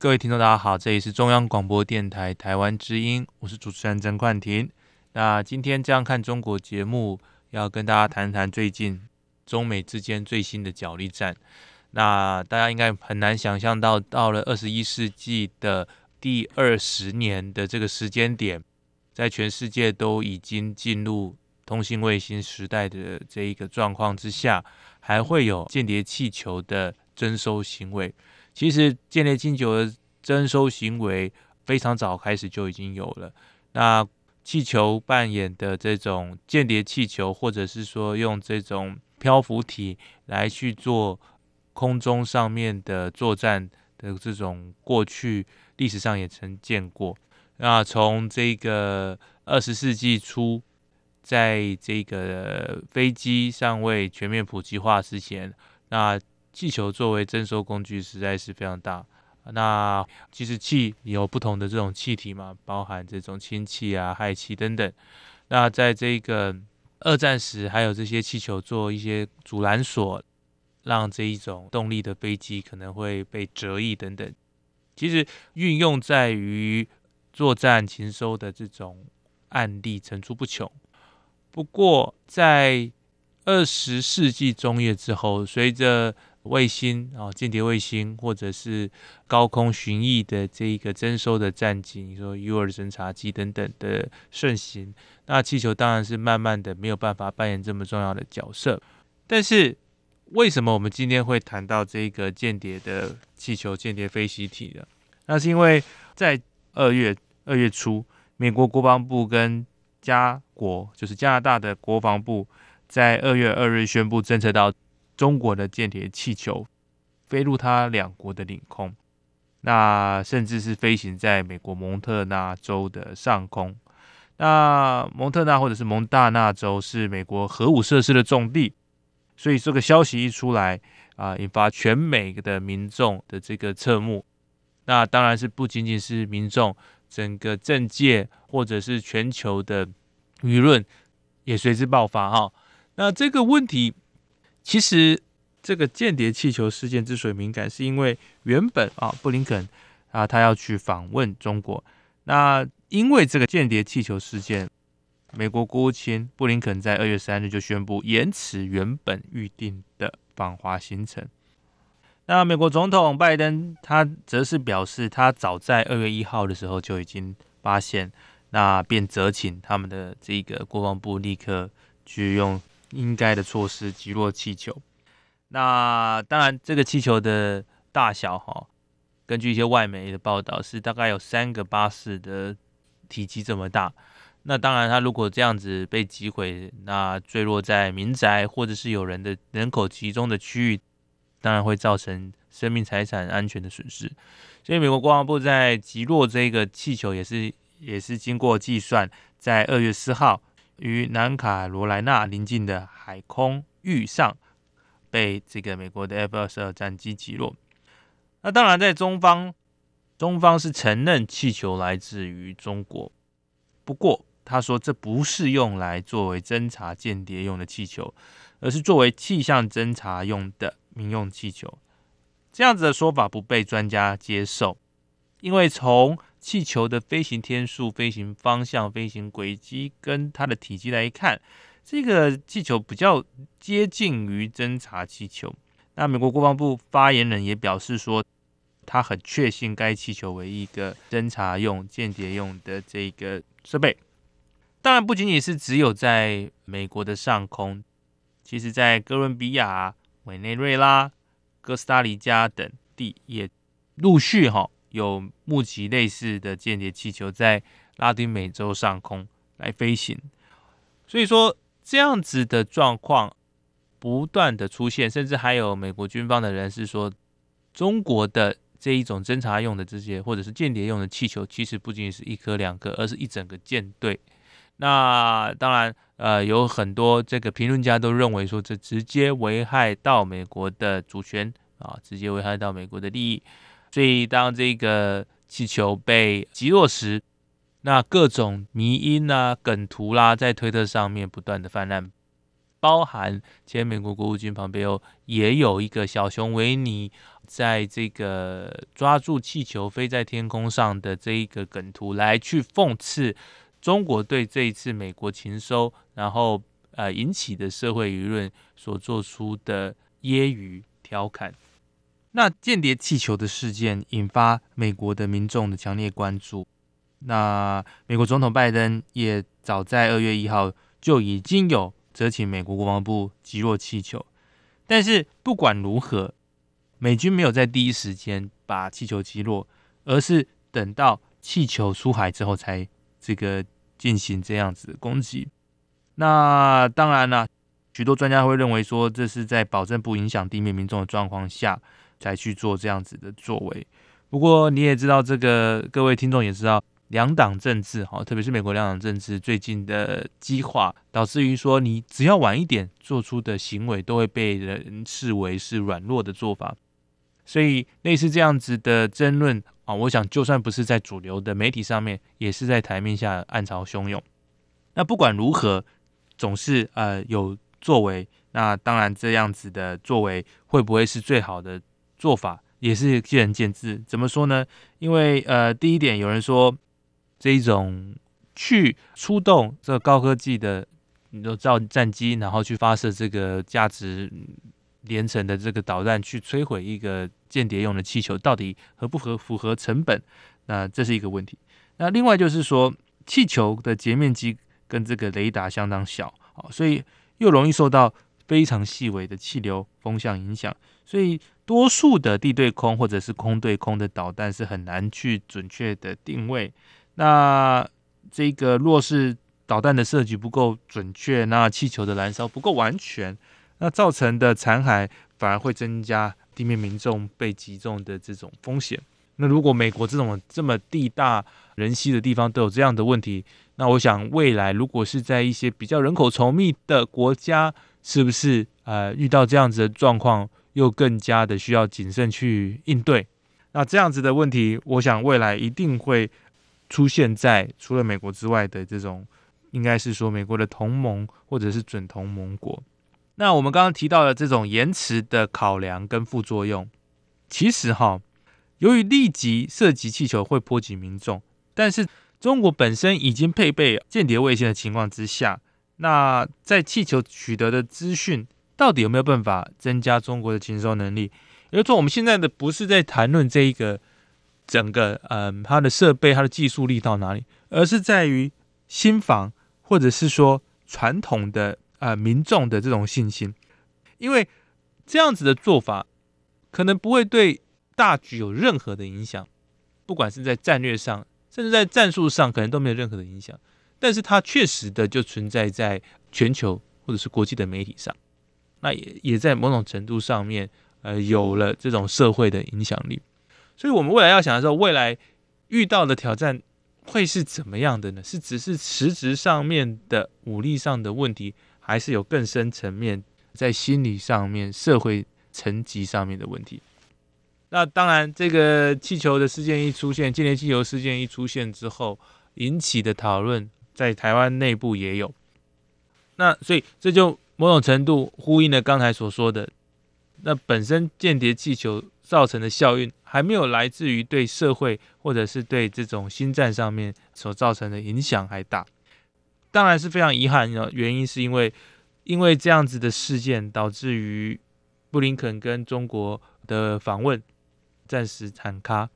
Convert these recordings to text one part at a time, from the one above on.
各位听众，大家好，这里是中央广播电台台湾之音，我是主持人曾冠廷。那今天这样看中国节目，要跟大家谈谈最近中美之间最新的角力战。那大家应该很难想象到，到了二十一世纪的第二十年的这个时间点，在全世界都已经进入通信卫星时代的这一个状况之下，还会有间谍气球的征收行为。其实间谍气球的征收行为非常早开始就已经有了。那气球扮演的这种间谍气球，或者是说用这种漂浮体来去做空中上面的作战的这种过去历史上也曾见过。那从这个二十世纪初，在这个飞机尚未全面普及化之前，那气球作为征收工具实在是非常大。那其实气有不同的这种气体嘛，包含这种氢气啊、氦气等等。那在这个二战时，还有这些气球做一些阻拦索，让这一种动力的飞机可能会被折翼等等。其实运用在于作战情搜的这种案例层出不穷。不过在二十世纪中叶之后，随着卫星啊，间谍卫星或者是高空巡弋的这一个征收的战机，你说 U 二侦察机等等的盛行，那气球当然是慢慢的没有办法扮演这么重要的角色。但是为什么我们今天会谈到这个间谍的气球、间谍飞行体呢？那是因为在二月二月初，美国国防部跟加国，就是加拿大的国防部，在二月二日宣布侦测到。中国的间谍气球飞入他两国的领空，那甚至是飞行在美国蒙特纳州的上空。那蒙特纳或者是蒙大纳州是美国核武设施的重地，所以这个消息一出来啊，引发全美的民众的这个侧目。那当然是不仅仅是民众，整个政界或者是全球的舆论也随之爆发哈。那这个问题。其实这个间谍气球事件之所以敏感，是因为原本啊，布林肯啊，他要去访问中国。那因为这个间谍气球事件，美国国务卿布林肯在二月三日就宣布延迟原本预定的访华行程。那美国总统拜登他则是表示，他早在二月一号的时候就已经发现，那便责请他们的这个国防部立刻去用。应该的措施击落气球。那当然，这个气球的大小哈，根据一些外媒的报道是大概有三个巴士的体积这么大。那当然，它如果这样子被击毁，那坠落在民宅或者是有人的人口集中的区域，当然会造成生命财产安全的损失。所以，美国国防部在击落这个气球也是也是经过计算，在二月四号。于南卡罗来纳邻近的海空域上，被这个美国的 F 二十二战机击落。那当然，在中方，中方是承认气球来自于中国，不过他说这不是用来作为侦察间谍用的气球，而是作为气象侦察用的民用气球。这样子的说法不被专家接受，因为从气球的飞行天数、飞行方向、飞行轨迹跟它的体积来看，这个气球比较接近于侦察气球。那美国国防部发言人也表示说，他很确信该气球为一个侦察用、间谍用的这个设备。当然，不仅仅是只有在美国的上空，其实在哥伦比亚、委内瑞拉、哥斯达黎加等地也陆续哈。有目击类似的间谍气球在拉丁美洲上空来飞行，所以说这样子的状况不断的出现，甚至还有美国军方的人士说，中国的这一种侦察用的这些或者是间谍用的气球，其实不仅仅是一颗两颗，而是一整个舰队。那当然，呃，有很多这个评论家都认为说，这直接危害到美国的主权啊，直接危害到美国的利益。所以当这个气球被击落时，那各种迷因啊、梗图啦、在推特上面不断的泛滥，包含前美国国务卿庞培欧也有一个小熊维尼在这个抓住气球飞在天空上的这一个梗图来去讽刺。中国对这一次美国禽收，然后呃引起的社会舆论所做出的揶揄调侃，那间谍气球的事件引发美国的民众的强烈关注。那美国总统拜登也早在二月一号就已经有责请美国国防部击落气球，但是不管如何，美军没有在第一时间把气球击落，而是等到气球出海之后才。这个进行这样子的攻击，那当然了，许多专家会认为说，这是在保证不影响地面民众的状况下才去做这样子的作为。不过你也知道，这个各位听众也知道，两党政治哈，特别是美国两党政治最近的激化，导致于说，你只要晚一点做出的行为，都会被人视为是软弱的做法。所以类似这样子的争论啊，我想就算不是在主流的媒体上面，也是在台面下暗潮汹涌。那不管如何，总是呃有作为。那当然这样子的作为会不会是最好的做法，也是见仁见智。怎么说呢？因为呃第一点，有人说这一种去出动这高科技的，你都造战机，然后去发射这个价值连城的这个导弹去摧毁一个。间谍用的气球到底合不合符合成本？那这是一个问题。那另外就是说，气球的截面积跟这个雷达相当小，所以又容易受到非常细微的气流风向影响，所以多数的地对空或者是空对空的导弹是很难去准确的定位。那这个若是导弹的设计不够准确，那气球的燃烧不够完全，那造成的残骸反而会增加。地面民众被击中的这种风险，那如果美国这种这么地大人稀的地方都有这样的问题，那我想未来如果是在一些比较人口稠密的国家，是不是呃遇到这样子的状况，又更加的需要谨慎去应对？那这样子的问题，我想未来一定会出现在除了美国之外的这种，应该是说美国的同盟或者是准同盟国。那我们刚刚提到的这种延迟的考量跟副作用，其实哈，由于立即涉及气球会波及民众，但是中国本身已经配备间谍卫星的情况之下，那在气球取得的资讯到底有没有办法增加中国的情报能力？也就是说，我们现在的不是在谈论这一个整个嗯它的设备、它的技术力到哪里，而是在于新房或者是说传统的。啊、呃，民众的这种信心，因为这样子的做法可能不会对大局有任何的影响，不管是在战略上，甚至在战术上，可能都没有任何的影响。但是它确实的就存在在全球或者是国际的媒体上，那也也在某种程度上面，呃，有了这种社会的影响力。所以，我们未来要想的时候，未来遇到的挑战会是怎么样的呢？是只是实质上面的武力上的问题？还是有更深层面，在心理上面、社会层级上面的问题。那当然，这个气球的事件一出现，间谍气球事件一出现之后，引起的讨论在台湾内部也有。那所以这就某种程度呼应了刚才所说的，那本身间谍气球造成的效应，还没有来自于对社会或者是对这种心战上面所造成的影响还大。当然是非常遗憾的，原因是因为，因为这样子的事件导致于布林肯跟中国的访问暂时喊卡。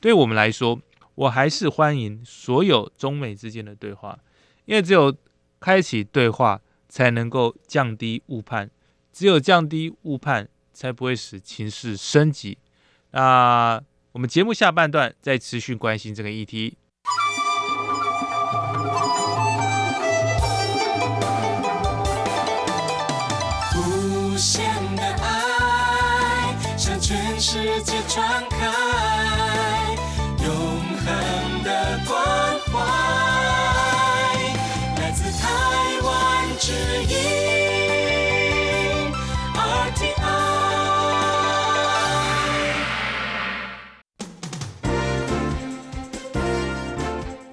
对我们来说，我还是欢迎所有中美之间的对话，因为只有开启对话，才能够降低误判，只有降低误判，才不会使情势升级。那我们节目下半段再持续关心这个议题。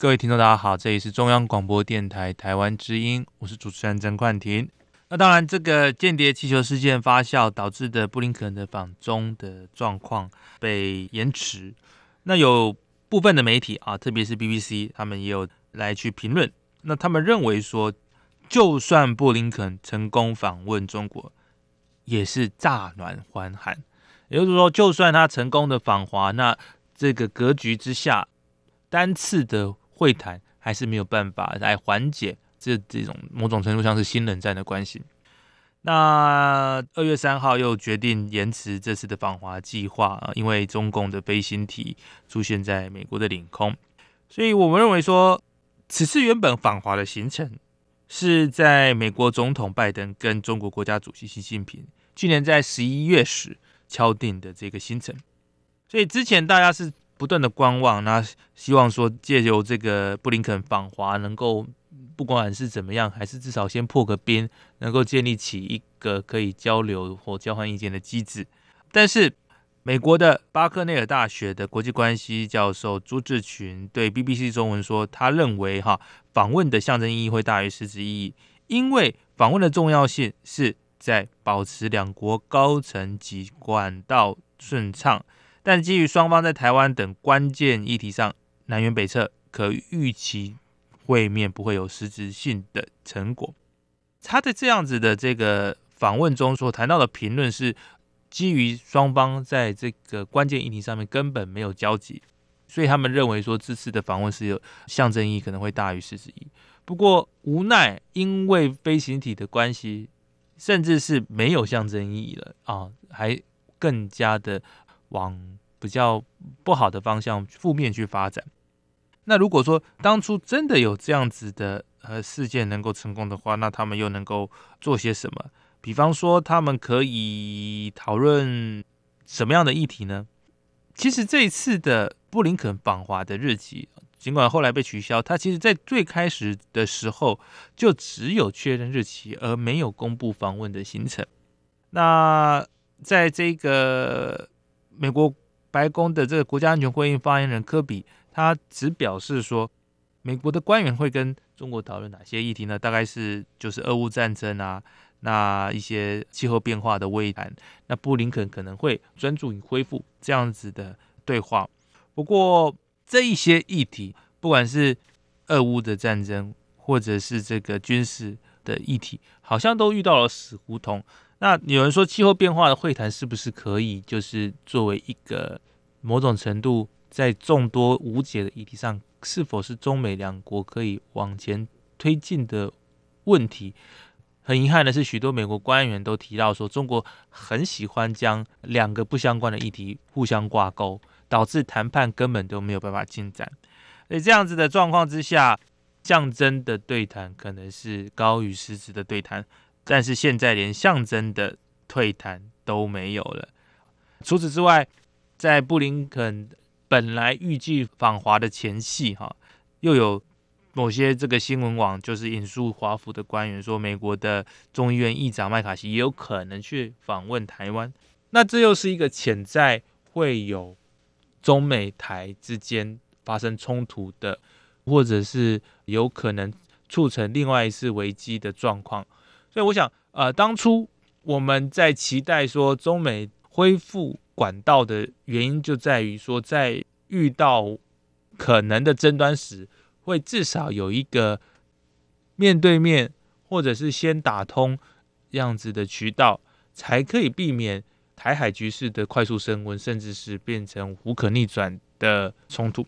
各位听众，大家好，这里是中央广播电台台湾之音，我是主持人曾冠廷。那当然，这个间谍气球事件发酵导致的布林肯的访中的状况被延迟。那有部分的媒体啊，特别是 BBC，他们也有来去评论。那他们认为说，就算布林肯成功访问中国，也是乍暖还寒。也就是说，就算他成功的访华，那这个格局之下，单次的。会谈还是没有办法来缓解这这种某种程度上是新冷战的关系。那二月三号又决定延迟这次的访华计划，因为中共的飞行体出现在美国的领空，所以我们认为说，此次原本访华的行程是在美国总统拜登跟中国国家主席习近平去年在十一月时敲定的这个行程，所以之前大家是。不断的观望，那希望说借由这个布林肯访华，能够不管是怎么样，还是至少先破个冰，能够建立起一个可以交流或交换意见的机制。但是，美国的巴克内尔大学的国际关系教授朱志群对 BBC 中文说，他认为哈访问的象征意义会大于实质意义，因为访问的重要性是在保持两国高层级管道顺畅。但基于双方在台湾等关键议题上南辕北辙，可预期会面不会有实质性的成果。他在这样子的这个访问中所谈到的评论是基于双方在这个关键议题上面根本没有交集，所以他们认为说这次的访问是有象征意义，可能会大于实质意义。不过无奈因为飞行体的关系，甚至是没有象征意义了啊，还更加的。往比较不好的方向、负面去发展。那如果说当初真的有这样子的呃事件能够成功的话，那他们又能够做些什么？比方说，他们可以讨论什么样的议题呢？其实这一次的布林肯访华的日期，尽管后来被取消，他其实在最开始的时候就只有确认日期，而没有公布访问的行程。那在这个。美国白宫的这个国家安全会议发言人科比，他只表示说，美国的官员会跟中国讨论哪些议题呢？大概是就是俄乌战争啊，那一些气候变化的会谈。那布林肯可能会专注于恢复这样子的对话。不过这一些议题，不管是俄乌的战争，或者是这个军事的议题，好像都遇到了死胡同。那有人说，气候变化的会谈是不是可以，就是作为一个某种程度在众多无解的议题上，是否是中美两国可以往前推进的问题？很遗憾的是，许多美国官员都提到说，中国很喜欢将两个不相关的议题互相挂钩，导致谈判根本都没有办法进展。所以这样子的状况之下，象征的对谈可能是高于实质的对谈。但是现在连象征的退谈都没有了。除此之外，在布林肯本来预计访华的前夕，哈，又有某些这个新闻网就是引述华府的官员说，美国的众议院议长麦卡锡也有可能去访问台湾。那这又是一个潜在会有中美台之间发生冲突的，或者是有可能促成另外一次危机的状况。所以我想，呃，当初我们在期待说中美恢复管道的原因，就在于说在遇到可能的争端时，会至少有一个面对面，或者是先打通样子的渠道，才可以避免台海局势的快速升温，甚至是变成无可逆转的冲突。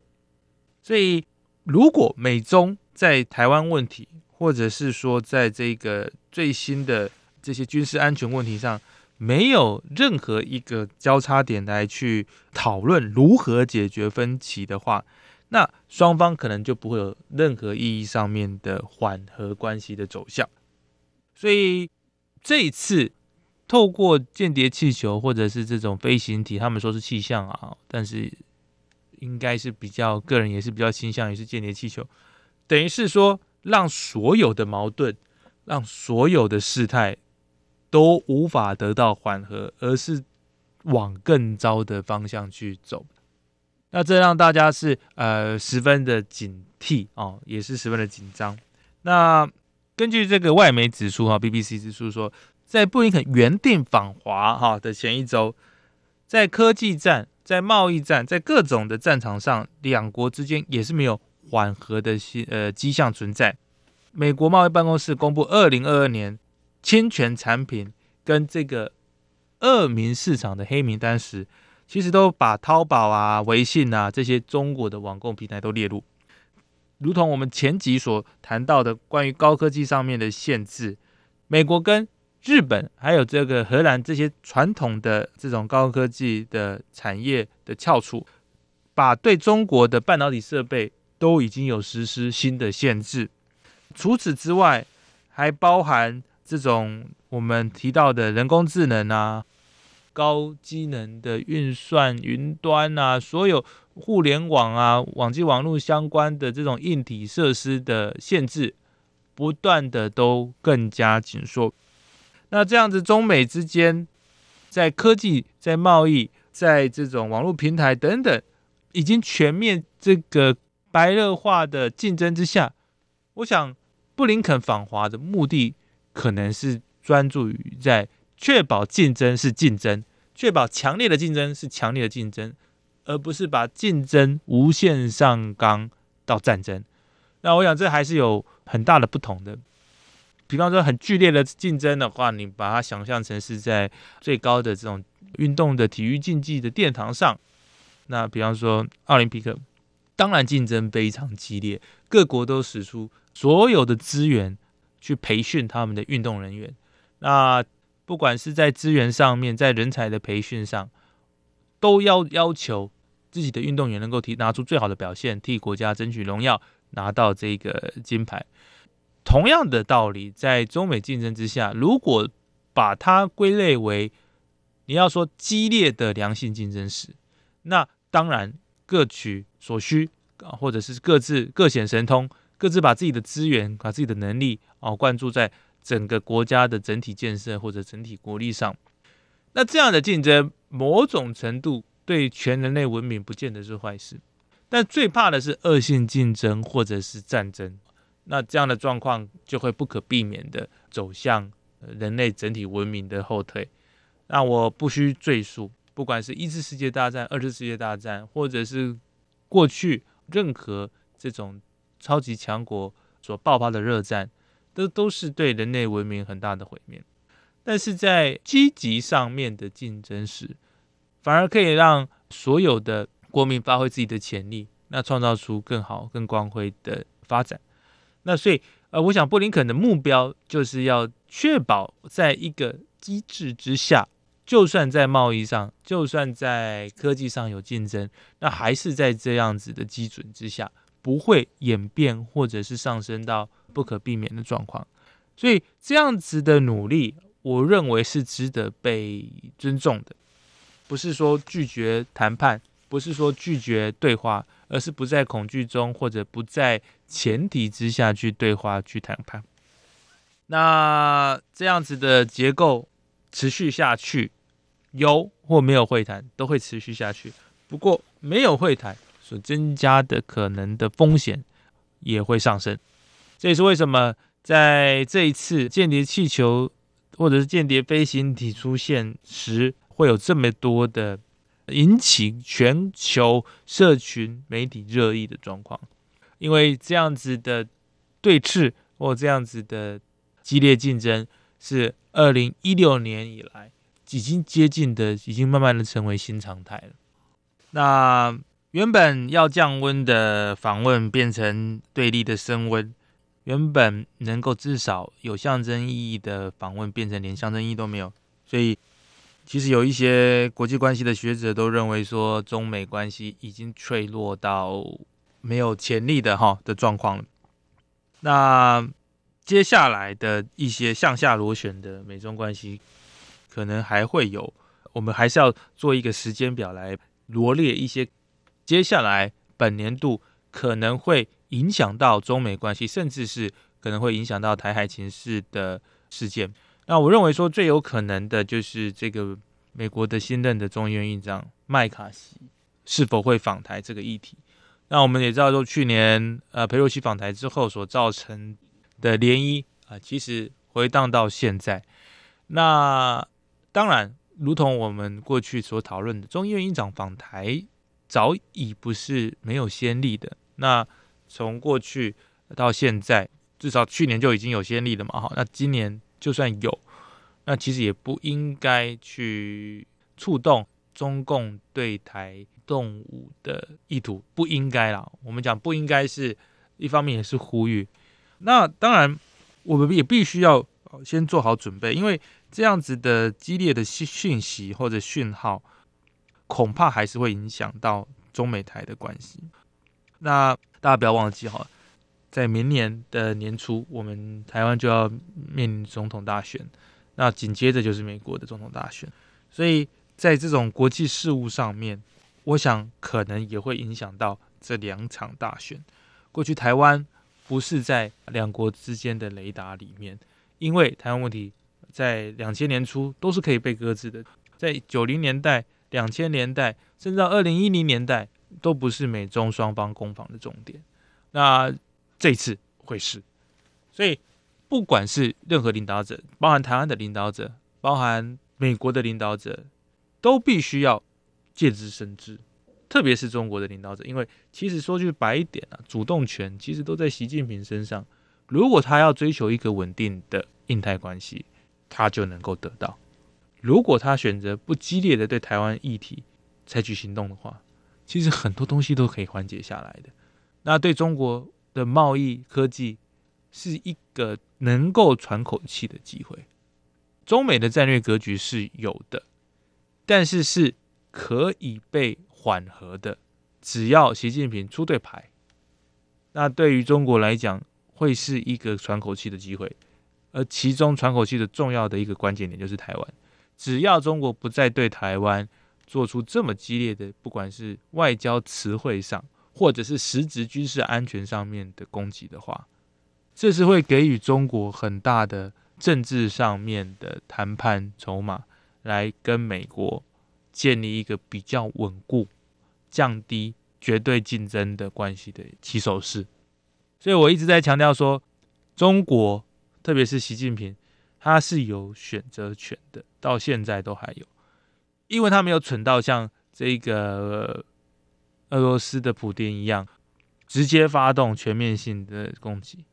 所以，如果美中在台湾问题，或者是说在这个最新的这些军事安全问题上，没有任何一个交叉点来去讨论如何解决分歧的话，那双方可能就不会有任何意义上面的缓和关系的走向。所以这一次透过间谍气球或者是这种飞行体，他们说是气象啊，但是应该是比较个人也是比较倾向于是间谍气球，等于是说让所有的矛盾，让所有的事态。都无法得到缓和，而是往更糟的方向去走。那这让大家是呃十分的警惕哦，也是十分的紧张。那根据这个外媒指出哈，BBC 指出说，在布林肯原定访华哈的前一周，在科技战、在贸易战、在各种的战场上，两国之间也是没有缓和的呃迹象存在。美国贸易办公室公布二零二二年。侵权产品跟这个恶名市场的黑名单时，其实都把淘宝啊、微信啊这些中国的网购平台都列入，如同我们前集所谈到的关于高科技上面的限制，美国跟日本还有这个荷兰这些传统的这种高科技的产业的翘楚，把对中国的半导体设备都已经有实施新的限制。除此之外，还包含。这种我们提到的人工智能啊，高机能的运算、云端啊，所有互联网啊、网际网络相关的这种硬体设施的限制，不断的都更加紧缩。那这样子，中美之间在科技、在贸易、在这种网络平台等等，已经全面这个白热化的竞争之下，我想布林肯访华的目的。可能是专注于在确保竞争是竞争，确保强烈的竞争是强烈的竞争，而不是把竞争无限上纲到战争。那我想这还是有很大的不同的。比方说很剧烈的竞争的话，你把它想象成是在最高的这种运动的体育竞技的殿堂上。那比方说奥林匹克，当然竞争非常激烈，各国都使出所有的资源。去培训他们的运动人员，那不管是在资源上面，在人才的培训上，都要要求自己的运动员能够提拿出最好的表现，替国家争取荣耀，拿到这个金牌。同样的道理，在中美竞争之下，如果把它归类为你要说激烈的良性竞争时，那当然各取所需啊，或者是各自各显神通。各自把自己的资源、把自己的能力哦灌注在整个国家的整体建设或者整体国力上，那这样的竞争，某种程度对全人类文明不见得是坏事。但最怕的是恶性竞争或者是战争，那这样的状况就会不可避免的走向人类整体文明的后退。那我不需赘述，不管是一次世界大战、二次世界大战，或者是过去任何这种。超级强国所爆发的热战，都都是对人类文明很大的毁灭。但是在积极上面的竞争时，反而可以让所有的国民发挥自己的潜力，那创造出更好、更光辉的发展。那所以，呃，我想布林肯的目标就是要确保，在一个机制之下，就算在贸易上，就算在科技上有竞争，那还是在这样子的基准之下。不会演变或者是上升到不可避免的状况，所以这样子的努力，我认为是值得被尊重的。不是说拒绝谈判，不是说拒绝对话，而是不在恐惧中或者不在前提之下去对话去谈判。那这样子的结构持续下去，有或没有会谈都会持续下去。不过没有会谈所增加的可能的风险也会上升。这也是为什么在这一次间谍气球或者是间谍飞行体出现时，会有这么多的引起全球社群媒体热议的状况。因为这样子的对峙或这样子的。激烈竞争是二零一六年以来已经接近的，已经慢慢的成为新常态了。那原本要降温的访问变成对立的升温，原本能够至少有象征意义的访问变成连象征意义都没有。所以，其实有一些国际关系的学者都认为说，中美关系已经脆弱到没有潜力的哈的状况了。那。接下来的一些向下螺旋的美中关系，可能还会有，我们还是要做一个时间表来罗列一些接下来本年度可能会影响到中美关系，甚至是可能会影响到台海情势的事件。那我认为说最有可能的就是这个美国的新任的众议院议长麦卡锡是否会访台这个议题。那我们也知道说去年呃佩洛西访台之后所造成的涟漪啊，其实回荡到现在，那当然，如同我们过去所讨论的，中医院院长访台早已不是没有先例的。那从过去到现在，至少去年就已经有先例了嘛。哈，那今年就算有，那其实也不应该去触动中共对台动武的意图，不应该啦。我们讲不应该是一方面，也是呼吁。那当然，我们也必须要先做好准备，因为这样子的激烈的讯息或者讯号，恐怕还是会影响到中美台的关系。那大家不要忘记哈，在明年的年初，我们台湾就要面临总统大选，那紧接着就是美国的总统大选，所以在这种国际事务上面，我想可能也会影响到这两场大选。过去台湾。不是在两国之间的雷达里面，因为台湾问题在两千年初都是可以被搁置的，在九零年代、两千年代，甚至到二零一零年代，都不是美中双方攻防的重点。那这次会是，所以不管是任何领导者，包含台湾的领导者，包含美国的领导者，都必须要借之生之。特别是中国的领导者，因为其实说句白一点啊，主动权其实都在习近平身上。如果他要追求一个稳定的印太关系，他就能够得到；如果他选择不激烈的对台湾议题采取行动的话，其实很多东西都可以缓解下来的。那对中国的贸易科技是一个能够喘口气的机会。中美的战略格局是有的，但是是可以被。缓和的，只要习近平出对牌，那对于中国来讲会是一个喘口气的机会。而其中喘口气的重要的一个关键点就是台湾，只要中国不再对台湾做出这么激烈的，不管是外交词汇上，或者是实质军事安全上面的攻击的话，这是会给予中国很大的政治上面的谈判筹码，来跟美国。建立一个比较稳固、降低绝对竞争的关系的起手式，所以我一直在强调说，中国特别是习近平，他是有选择权的，到现在都还有，因为他没有蠢到像这个俄罗斯的普丁一样，直接发动全面性的攻击，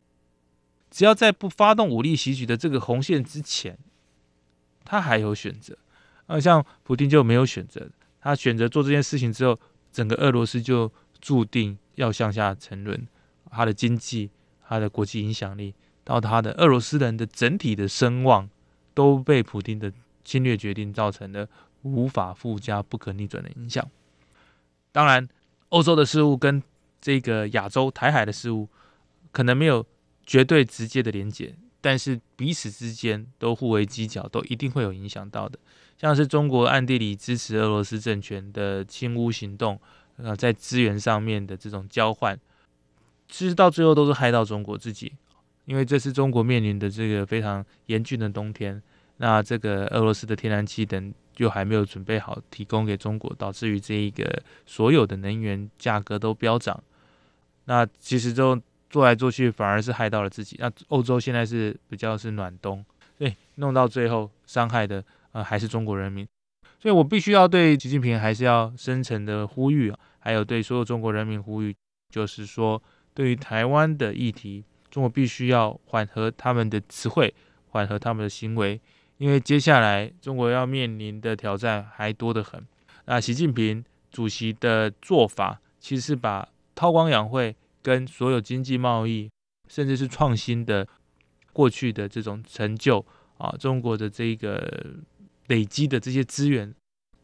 只要在不发动武力袭击的这个红线之前，他还有选择。啊，像普丁就没有选择，他选择做这件事情之后，整个俄罗斯就注定要向下沉沦，他的经济、他的国际影响力，到他的俄罗斯人的整体的声望，都被普京的侵略决定造成的无法附加、不可逆转的影响。当然，欧洲的事务跟这个亚洲、台海的事务，可能没有绝对直接的连结，但是彼此之间都互为犄角，都一定会有影响到的。像是中国暗地里支持俄罗斯政权的侵乌行动，呃，在资源上面的这种交换，其实到最后都是害到中国自己，因为这是中国面临的这个非常严峻的冬天。那这个俄罗斯的天然气等又还没有准备好提供给中国，导致于这一个所有的能源价格都飙涨。那其实就做来做去，反而是害到了自己。那欧洲现在是比较是暖冬，对，弄到最后伤害的呃还是中国人民。所以我必须要对习近平还是要深沉的呼吁，还有对所有中国人民呼吁，就是说对于台湾的议题，中国必须要缓和他们的词汇，缓和他们的行为。因为接下来中国要面临的挑战还多得很。那习近平主席的做法，其实是把韬光养晦跟所有经济贸易，甚至是创新的过去的这种成就啊，中国的这个累积的这些资源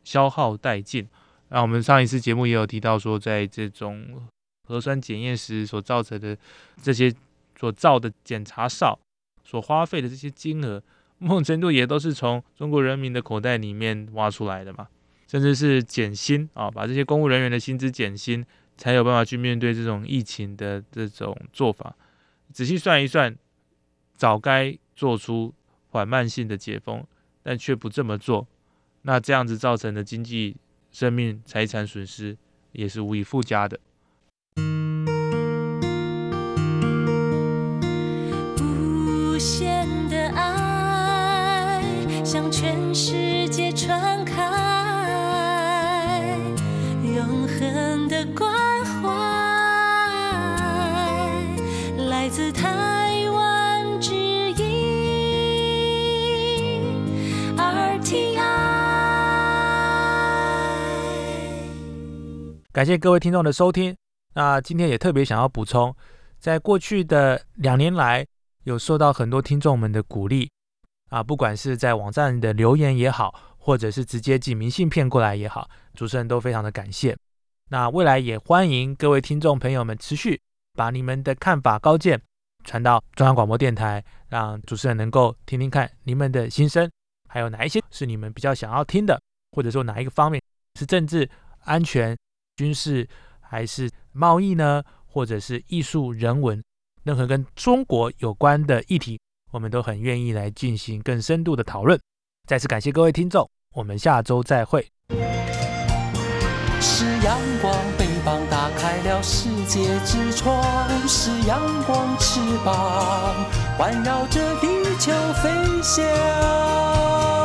消耗殆尽。那我们上一次节目也有提到说，在这种核酸检验时所造成的这些所造的检查哨所花费的这些金额。某种程度也都是从中国人民的口袋里面挖出来的嘛，甚至是减薪啊，把这些公务人员的薪资减薪，才有办法去面对这种疫情的这种做法。仔细算一算，早该做出缓慢性的解封，但却不这么做，那这样子造成的经济、生命、财产损失也是无以复加的。限的爱向全世界传开，永恒的关怀，来自台湾之音 RTI。感谢各位听众的收听。那今天也特别想要补充，在过去的两年来，有受到很多听众们的鼓励。啊，不管是在网站的留言也好，或者是直接寄明信片过来也好，主持人都非常的感谢。那未来也欢迎各位听众朋友们持续把你们的看法、高见传到中央广播电台，让主持人能够听听看你们的心声，还有哪一些是你们比较想要听的，或者说哪一个方面是政治、安全、军事，还是贸易呢？或者是艺术、人文，任何跟中国有关的议题。我们都很愿意来进行更深度的讨论。再次感谢各位听众，我们下周再会。是阳光，翅膀打开了世界之窗；是阳光，翅膀环绕着地球飞翔。